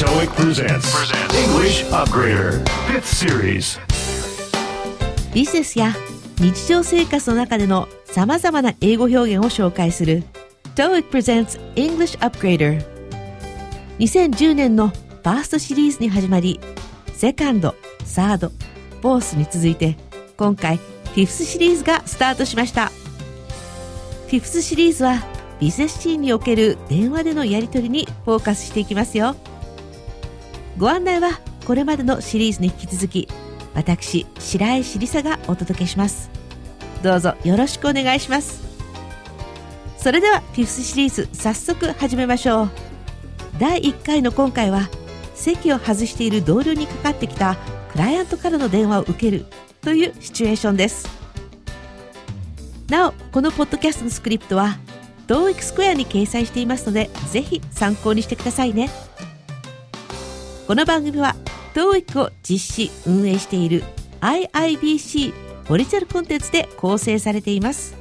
TOEIC presents English Upgrader 5th Series. ビジネスや日常生活の中での様々な英語表現を紹介する TOEIC presents English Upgrader 2010年のファーストシリーズに始まりセカンド、サード、フォースに続いて今回フィフスシリーズがスタートしました。フィフスシリーズはビジネスシーンにおける電話でのやり取りにフォーカスしていきますよご案内はこれまでのシリーズに引き続き私白井しりさがお届けします。どうぞよろしくお願いします。それではフィフスシリーズ早速始めましょう。第1回の今回は席を外している同僚にかかってきたクライアントからの電話を受けるというシチュエーションです。なおこのポッドキャストのスクリプトは TOEIC スクエアに掲載していますのでぜひ参考にしてくださいね。この番組は TOEIC を実施運営している IIBC オリジナルコンテンツで構成されています。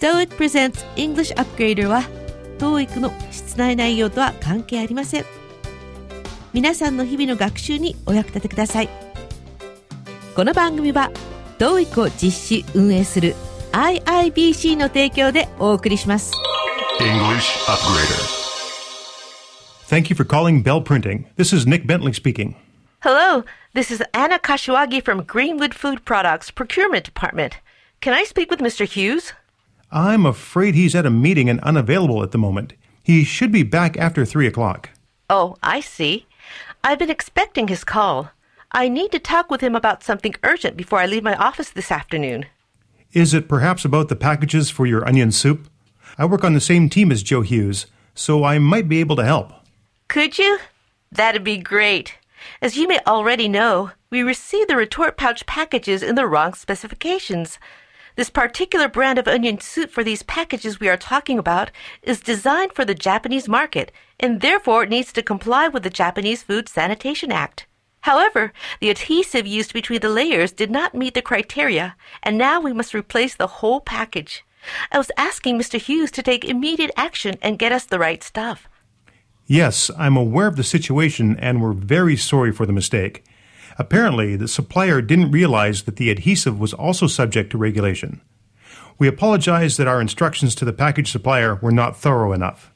TOEIC Presents English Upgrader は TOEIC の室内内容とは関係ありません。皆さんの日々の学習にお役立てください。この番組は TOEIC を実施運営する IIBC の提供でお送りします。English Upgrader. Thank you for calling Bell Printing. This is Nick Bentley speaking. Hello, this is Anna Kashiwagi from Greenwood Food Products Procurement Department. Can I speak with Mr. Hughes? I'm afraid he's at a meeting and unavailable at the moment. He should be back after 3 o'clock. Oh, I see. I've been expecting his call. I need to talk with him about something urgent before I leave my office this afternoon. Is it perhaps about the packages for your onion soup? I work on the same team as Joe Hughes, so I might be able to help. Could you? That'd be great. As you may already know, we received the retort pouch packages in the wrong specifications. This particular brand of onion soup for these packages we are talking about is designed for the Japanese market and therefore needs to comply with the Japanese Food Sanitation Act. However, the adhesive used between the layers did not meet the criteria, and now we must replace the whole package. I was asking Mr. Hughes to take immediate action and get us the right stuff. Yes, I'm aware of the situation and we're very sorry for the mistake. Apparently, the supplier didn't realize that the adhesive was also subject to regulation. We apologize that our instructions to the package supplier were not thorough enough.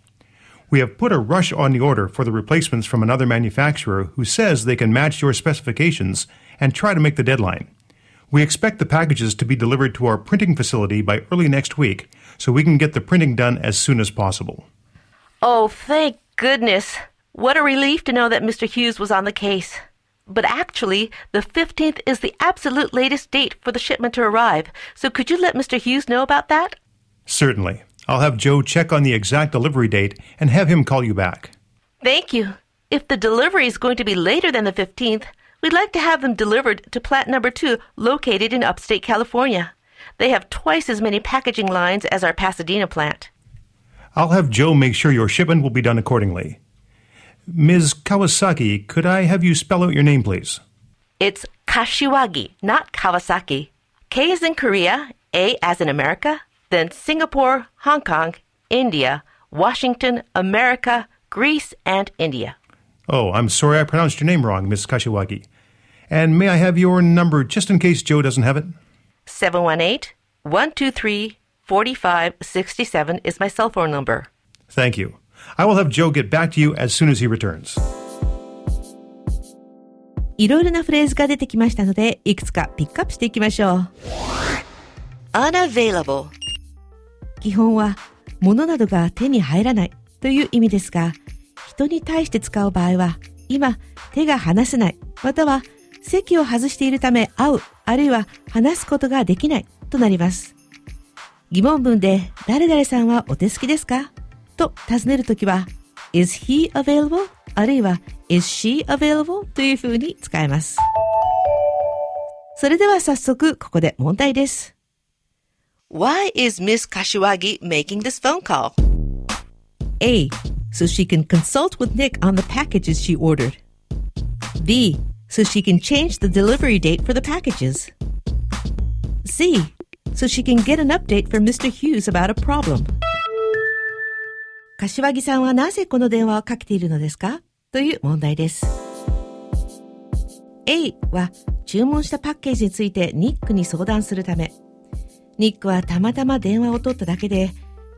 We have put a rush on the order for the replacements from another manufacturer who says they can match your specifications and try to make the deadline. We expect the packages to be delivered to our printing facility by early next week so we can get the printing done as soon as possible. Oh, thank goodness. What a relief to know that Mr. Hughes was on the case. But actually, the 15th is the absolute latest date for the shipment to arrive. So could you let Mr. Hughes know about that? Certainly. I'll have Joe check on the exact delivery date and have him call you back. Thank you. If the delivery is going to be later than the 15th, we'd like to have them delivered to plant number 2 located in upstate California. They have twice as many packaging lines as our Pasadena plant. I'll have Joe make sure your shipment will be done accordingly. Ms. Kawasaki, could I have you spell out your name, please? It's Kashiwagi, not Kawasaki. K is in Korea, A as in America, then Singapore, Hong Kong, India, Washington, America, Greece, and India. Oh, I'm sorry I pronounced your name wrong, Miss Kashiwagi. And may I have your number just in case Joe doesn't have it? 718 123 4567 is my cell phone number. Thank you. I will have Joe get back to you as soon as he returns. いろいろなフレーズが出てきましたのでいくつかピックアップしていきましょう Unavailable. 基本は物などが手に入らないという意味ですが人に対して使う場合は今手が離せないまたは席を外しているため会うあるいは話すことができないとなります疑問文で誰々さんはお手すきですかと尋ねるときは is he available? あるいは is she available? というふうに使えます。それでは早速ここで問題です。 Why is Miss Kashiwagi making this phone call? A. So she can consult with Nick on the packages she ordered. B. So she can change the delivery date for the packages. C. So she can get an update from Mr. Hughes about a problem. 柏木さんはなぜこの電話をかけているのですか？という問題です。A は注文したパッケージについてニックに相談するため、ニックはたまたま電話を取っただけで、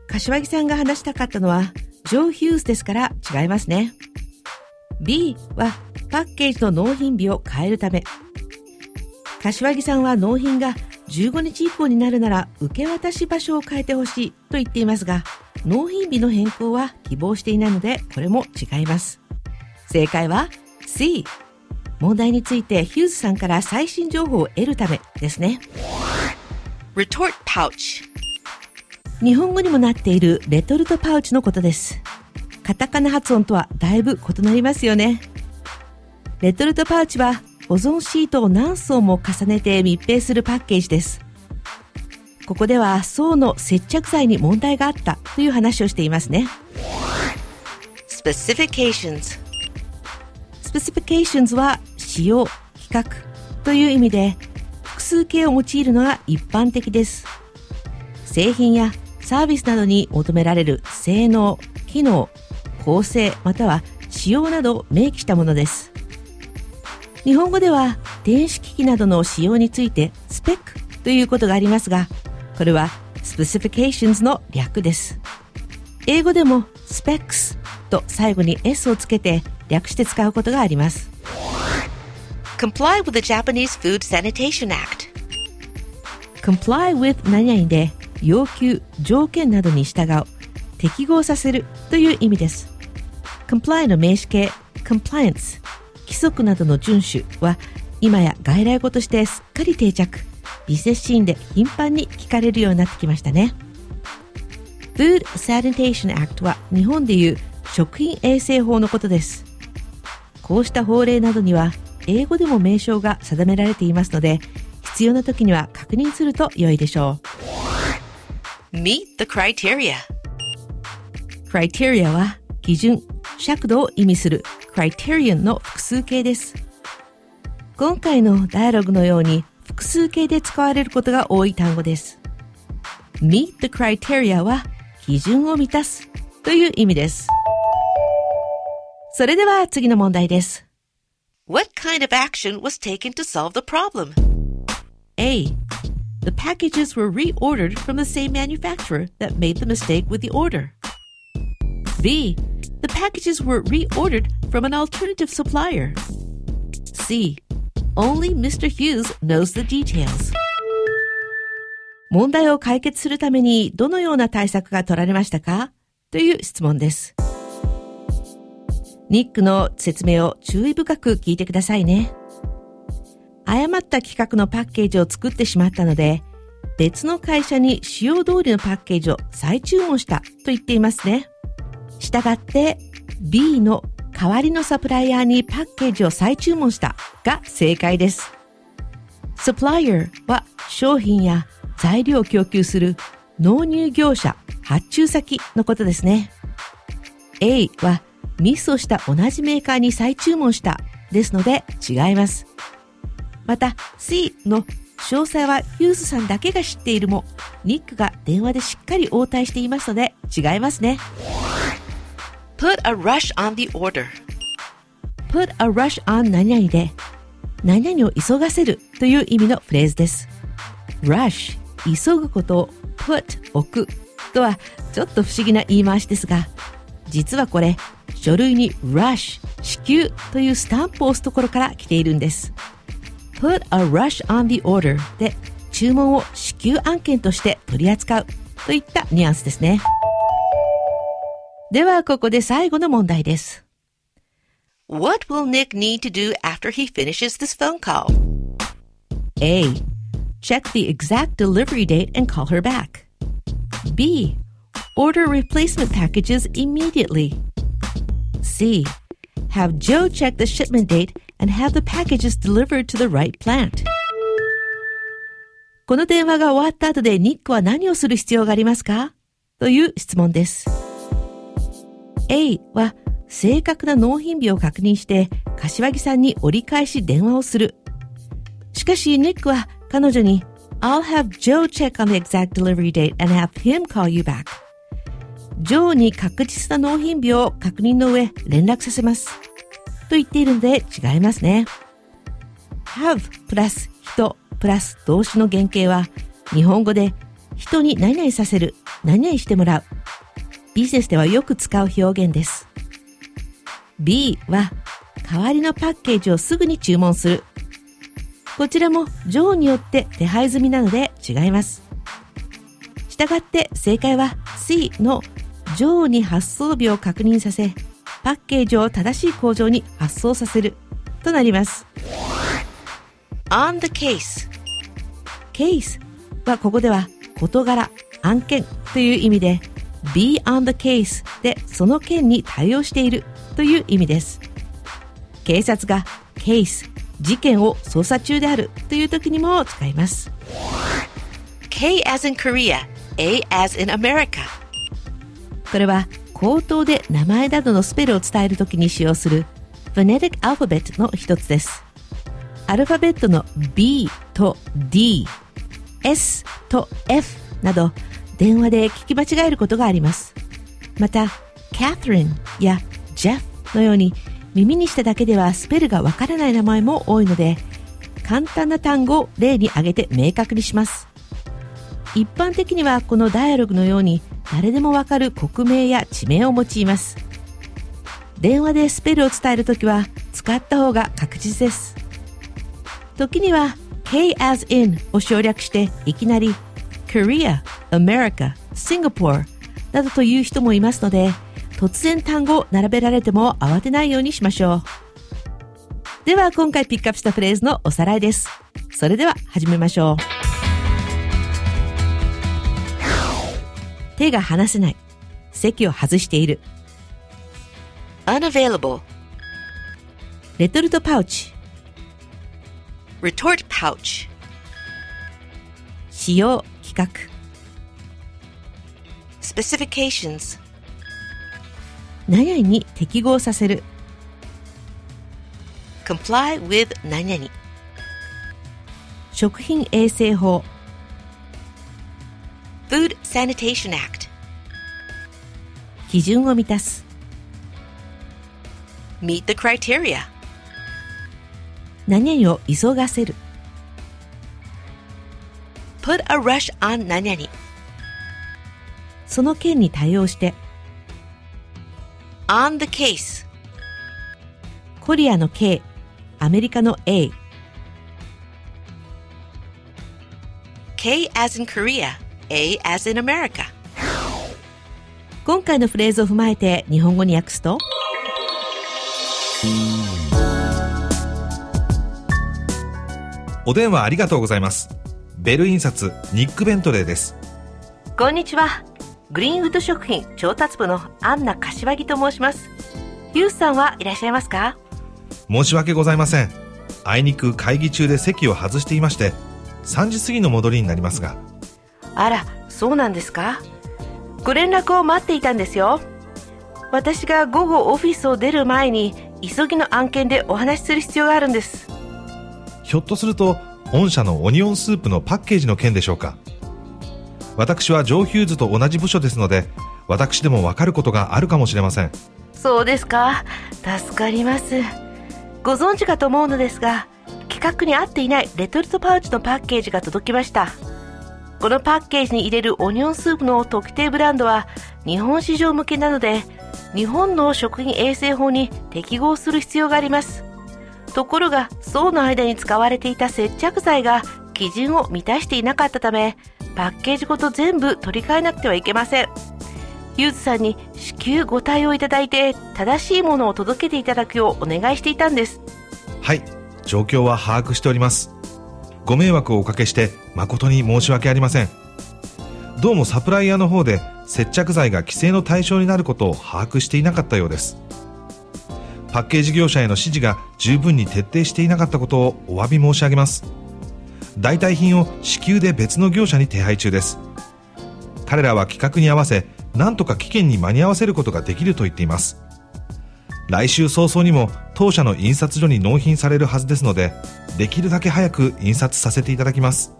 柏木さんが話したかったのはジョー・ヒューズですから違いますね。B はパッケージの納品日を変えるため、柏木さんは納品が15日以降になるなら受け渡し場所を変えてほしいと言っていますが、納品日の変更は希望していないので、これも違います。正解は C。問題についてヒューズさんから最新情報を得るためですね。retort pouch 日本語にもなっているレトルトパウチのことです。カタカナ発音とはだいぶ異なりますよね。レトルトパウチは保存シートを何層も重ねて密閉するパッケージです。ここでは層の接着剤に問題があったという話をしていますね。specifications specifications は使用、規格という意味で複数形を用いるのが一般的です。製品やサービスなどに求められる性能、機能、構成または仕様などを明記したものです。日本語では電子機器などの使用についてスペックということがありますが、これは specifications の略です。英語でも specs と最後に s をつけて略して使うことがあります。comply with the Japanese Food Sanitation Act comply with 何々で要求、条件などに従う、適合させるという意味です。comply の名詞形 compliance 規則などの遵守は今や外来語としてすっかり定着。ビジネスシーンで頻繁に聞かれるようになってきましたね。Food Sanitation Act は日本でいう食品衛生法のことです。こうした法令などには英語でも名称が定められていますので必要な時には確認すると良いでしょう。Meet the criteria. Criteria は基準尺度を意味する criterion の複数形です。今回のダイアログのように複数形で使われることが多い単語です。meet the criteria は基準を満たすという意味です。それでは次の問題です。What kind of action was taken to solve the problem? A. The packages were reordered from the same manufacturer that made the mistake with the order. B. the packages were reordered from an alternative supplier. C. Only Mr. Hughes knows the details. 問題を解決するためにどのような対策が取られましたか？という質問です。ニックの説明を注意深く聞いてくださいね。誤った規格のパッケージを作ってしまったので、別の会社に使用通りのパッケージを再注文したと言っていますね。したがって B の代わりのサプライヤーにパッケージを再注文したが正解です。supplier は商品や材料を供給する納入業者、発注先のことですね。A はミスをした同じメーカーに再注文したですので違います。また C の詳細はヒューズさんだけが知っているも、ニックが電話でしっかり応対していますので違いますね。Put a rush on the order. put a rush on 何々で、何々を急がせるという意味のフレーズです。rush 急ぐことを put 置くとはちょっと不思議な言い回しですが、実はこれ、書類に rush 支給というスタンプを押すところから来ているんです。put a rush on the order で注文を支給案件として取り扱うといったニュアンスですね。では、ここで最後の問題です。What will Nick need to do after he finishes this phone call? A. Check the exact delivery date and call her back. B. Order replacement packages immediately. C. Have Joe check the shipment date and have the packages delivered to the right plant. この電話が終わった後でニックは何をする必要がありますかという質問です。 A は正確な納品日を確認して柏木さんに折り返し電話をする。しかし、ニックは彼女に I'll have Joe check on the exact delivery date and have him call you back. ジョーに確実な納品日を確認の上連絡させます。と言っているので違いますね。have プラス人プラス動詞の原型は日本語で人に何々させる、何々してもらう。ビジネスではよく使う表現です。B は代わりのパッケージをすぐに注文する。こちらも上によって手配済みなので違います。したがって正解は C の上に発送日を確認させ、パッケージを正しい工場に発送させるとなります。on the case case はここでは事柄、案件という意味で be on the case でその件に対応しているという意味です。警察が case 事件を捜査中であるという時にも使います。K as in Korea, A as in America これは口頭で名前などのスペルを伝えるときに使用する Phonetic Alphabet の一つです。アルファベットの B と D、S と F など電話で聞き間違えることがあります。また、Catherine や Jeff のように耳にしただけではスペルがわからない名前も多いので、簡単な単語を例に挙げて明確にします。一般的にはこのダイアログのように誰でもわかる国名や地名を用います。電話でスペルを伝えるときは使った方が確実です。時には K as in を省略していきなり Korea, America, Singapore などという人もいますので突然単語を並べられても慌てないようにしましょう。では今回ピックアップしたフレーズのおさらいです。それでは始めましょう。手が離せない。席を外している。unavailable レトルトパウチ retort pouch 使用規格 specifications 何々に適合させる comply with 何々食品衛生法 Food Sanitation Act 基準を満たす meet the criteria 何々を急がせる put a rush on 何々 その件に対応して on the case コリアの K アメリカの A K as in Korea A as in America 今回のフレーズを踏まえて日本語に訳すとお電話ありがとうございます。ベル印刷、ニック・ベントレーです。こんにちは。グリーンウッド食品調達部のアンナ柏木と申します。ヒュースさんはいらっしゃいますか？申し訳ございません。あいにく会議中で席を外していまして、3時過ぎの戻りになりますが。あら、そうなんですか？ご連絡を待っていたんですよ。私が午後オフィスを出る前に急ぎの案件でお話しする必要があるんです。ひょっとすると御社のオニオンスープのパッケージの件でしょうか私はジョー・ヒューズと同じ部署ですので私でもわかることがあるかもしれません。そうですか。助かります。ご存知かと思うのですが規格に合っていないレトルトパウチのパッケージが届きました。このパッケージに入れるオニオンスープの特定ブランドは日本市場向けなので日本の食品衛生法に適合する必要があります。ところが層の間に使われていた接着剤が基準を満たしていなかったためパッケージごと全部取り替えなくてはいけません。ユーズさんに至急ご対応いただいて正しいものを届けていただくようお願いしていたんです。はい。状況は把握しております。ご迷惑をおかけして誠に申し訳ありません。どうもサプライヤーの方で接着剤が規制の対象になることを把握していなかったようです。パッケージ業者への指示が十分に徹底していなかったことをお詫び申し上げます。代替品を至急で別の業者に手配中です。彼らは規格に合わせ何とか期限に間に合わせることができると言っています。来週早々にも当社の印刷所に納品されるはずですのでできるだけ早く印刷させていただきます。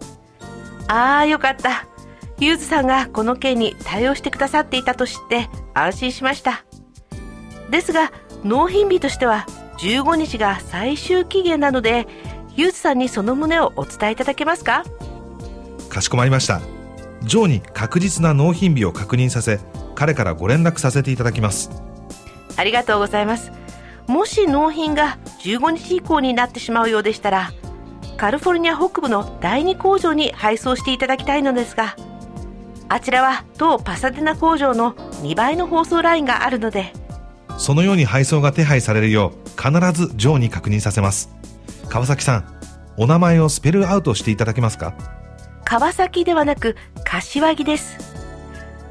ああよかった。ユーズさんがこの件に対応してくださっていたと知って安心しました。ですが納品日としては15日が最終期限なので、ユーズさんにその旨をお伝えいただけますか？かしこまりました。ジョーに確実な納品日を確認させ彼からご連絡させていただきます。ありがとうございます。もし納品が15日以降になってしまうようでしたら、カリフォルニア北部の第2工場に配送していただきたいのですが、あちらは当パサデナ工場の2倍の包装ラインがあるので、そのように配送が手配されるよう必ずジョーに確認させます川崎さんお名前をスペルアウトしていただけますか？川崎ではなく柏木です。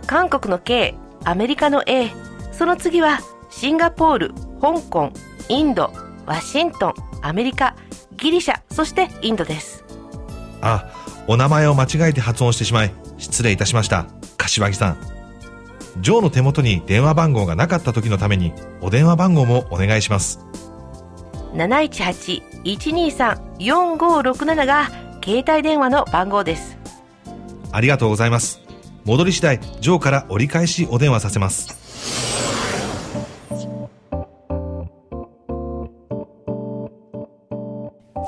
韓国の K、アメリカの A、その次はシンガポール、香港、インド、ワシントン、アメリカ、ギリシャ、そしてインドです。あお名前を間違えて発音してしまい失礼いたしました柏木さんジョーの手元に電話番号がなかった時のためにお電話番号もお願いします718-123-4567が携帯電話の番号です。ありがとうございます戻り次第ジョーから折り返しお電話させます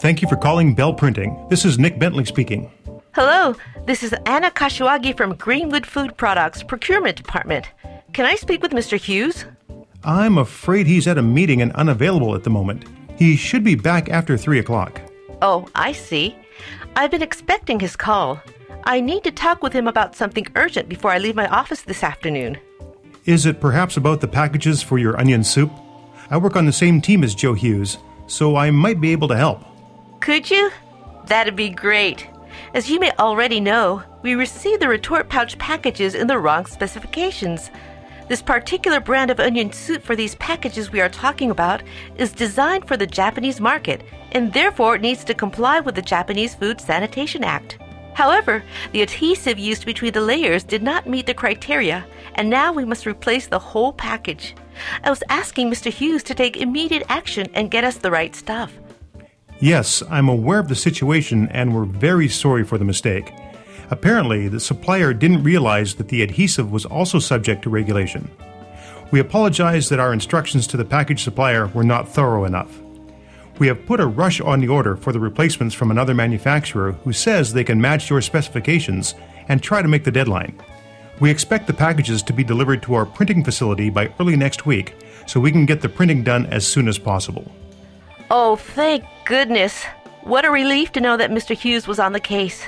Thank you for calling Bell Printing. This is Nick Bentley speaking. Hello, this is Anna Kashiwagi from Greenwood Food Products Procurement Department. Can I speak with Mr. Hughes? I'm afraid he's at a meeting and unavailable at the moment. He should be back after 3 o'clock. Oh, I see. I've been expecting his call. I need to talk with him about something urgent before I leave my office this afternoon. Is it perhaps about the packages for your onion soup? I work on the same team as Joe Hughes, so I might be able to help. Could you? That'd be great. As you may already know, we received the retort pouch packages in the wrong specifications. This particular brand of onion soup for these packages we are talking about is designed for the Japanese market and therefore needs to comply with the Japanese Food Sanitation Act. However, the adhesive used between the layers did not meet the criteria, and now we must replace the whole package. I was asking Mr. Hughes to take immediate action and get us the right stuff. Yes, I'm aware of the situation and we're very sorry for the mistake. Apparently, the supplier didn't realize that the adhesive was also subject to regulation. We apologize that our instructions to the package supplier were not thorough enough. We have put a rush on the order for the replacements from another manufacturer who says they can match your specifications and try to make the deadline. We expect the packages to be delivered to our printing facility by early next week so we can get the printing done as soon as possible. Oh, thank goodness. What a relief to know that Mr. Hughes was on the case.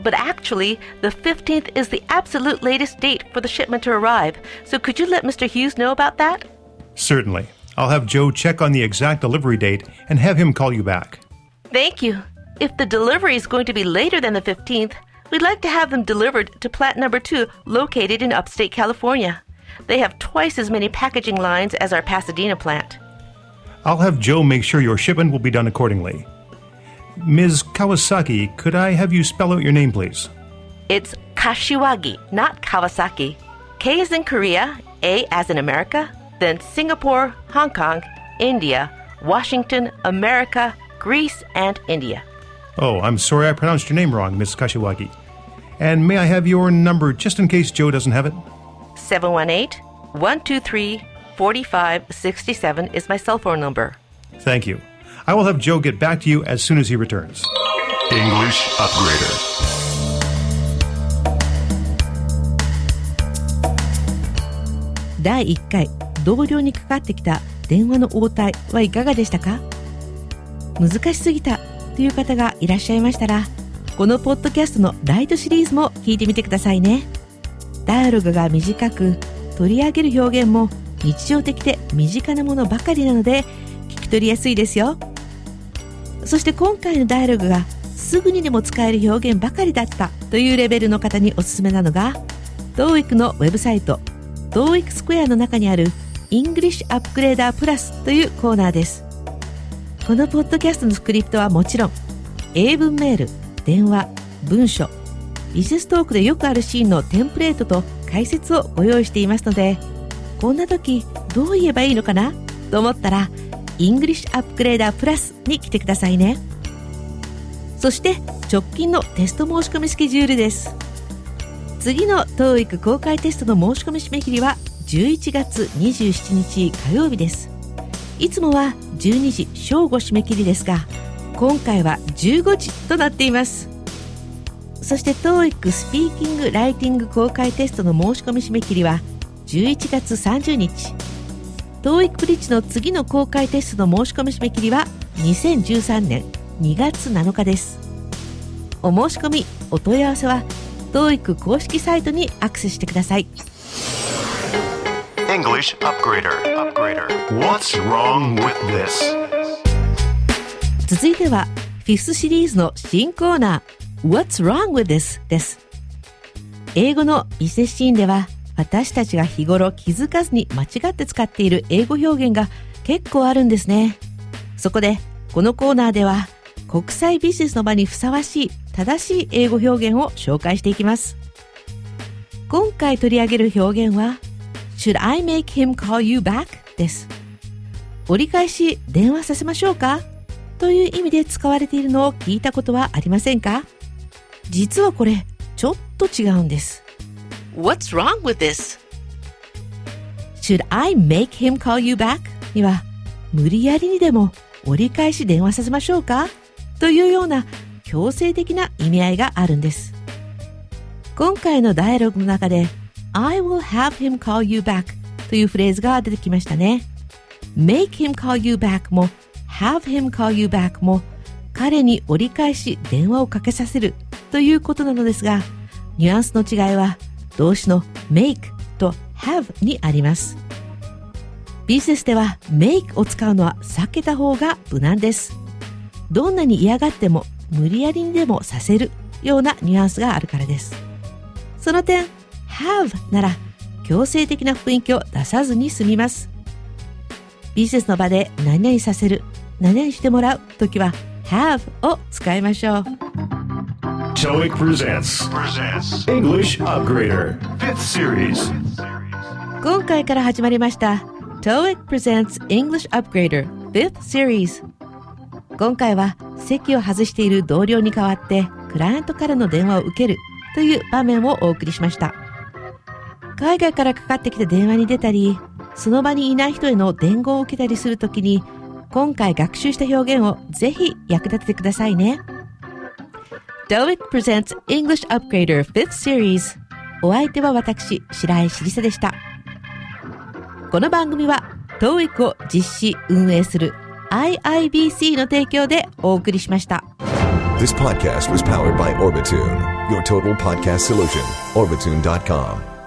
But actually, the 15th is the absolute latest date for the shipment to arrive, so could you let Mr. Hughes know about that? Certainly. I'll have Joe check on the exact delivery date and have him call you back. Thank you. If the delivery is going to be later than the 15th, we'd like to have them delivered to plant number 2 located in upstate California. They have twice as many packaging lines as our Pasadena plant. I'll have Joe make sure your shipment will be done accordingly. Ms. Kawasaki, could I have you spell out your name, please? It's Kashiwagi, not Kawasaki. K is in Korea, A as in America, then Singapore, Hong Kong, India, Washington, America, Greece, and India. Oh, I'm sorry I pronounced your name wrong, Ms. Kashiwagi. And may I have your number just in case Joe doesn't have it? 718 123 4567 is my cell phone number. Thank you. I will have Joe get back to you as soon as he returns. English Upgrader. 第1回同僚にかかってきた電話の応対はいかがでしたか難しすぎたという方がいらっしゃいましたらこのポッドキャストのライトシリーズも聞いてみてくださいねダイアログが短く取り上げる表現も日常的で身近なものばかりなので聞き取りやすいですよそして今回のダイアログがすぐにでも使える表現ばかりだったというレベルの方におすすめなのが TOEIC のウェブサイト TOEIC スクエアの中にある English Upgrader Plus というコーナーです。このポッドキャストのスクリプトはもちろん英文メール電話文書ビジネストークでよくあるシーンのテンプレートと解説をご用意していますのでこんな時どう言えばいいのかなと思ったら English Upgrader Plus に来てくださいね。そして直近のテスト申し込みスケジュールです。次の TOEIC 公開テストの申し込み締め切りは11月27日火曜日です。いつもは12時正午締め切りですが今回は15時となっています。そして TOEIC スピーキング・ライティング公開テストの申し込み締め切りは11月30日。TOEIC ブリッジの次の公開テストの申し込み締め切りは2013年2月7日ですお申し込みお問い合わせは TOEIC 公式サイトにアクセスしてください English Upgrader. Upgrader. What's wrong with this? 続いてはフィフスシリーズの新コーナー What's wrong with this? です英語の伊勢シーンでは私たちが日頃気づかずに間違って使っている英語表現が結構あるんですね。そこでこのコーナーでは国際ビジネスの場にふさわしい正しい英語表現を紹介していきます。今回取り上げる表現は Should I make him call you back? です。折り返し電話させましょうか？という意味で使われているのを聞いたことはありませんか？実はこれちょっと違うんです。What's wrong with this? Should I make him call you back? には無理やりにでも折り返し電話させましょうか？というような強制的な意味合いがあるんです今回のダイアログの中で I will have him call you back というフレーズが出てきましたね make him call you back も have him call you back も彼に折り返し電話をかけさせるということなのですがニュアンスの違いは動詞の make と have にあります。ビジネスでは make を使うのは避けた方が無難です。どんなに嫌がっても無理やりにでもさせるようなニュアンスがあるからです。その点 have なら強制的な雰囲気を出さずに済みます。ビジネスの場で何々させる何々してもらうときは have を使いましょう。TOEIC presents. Presents. English Upgrader. Fifth series. 今回から始まりました TOEIC presents English Upgrader 5th Series 今回は席を外している同僚に代わってクライアントからの電話を受けるという場面をお送りしました海外からかかってきた電話に出たりその場にいない人への伝言を受けたりするときに今回学習した表現をぜひ役立ててくださいね TOEIC presents English Upgrader 5th Series お相手は私白井しりさでしたこの番組は TOEIC を実施運営する IIBC の提供でお送りしました。This podcast was powered by Orbitune, your total podcast solution. Orbitune.com.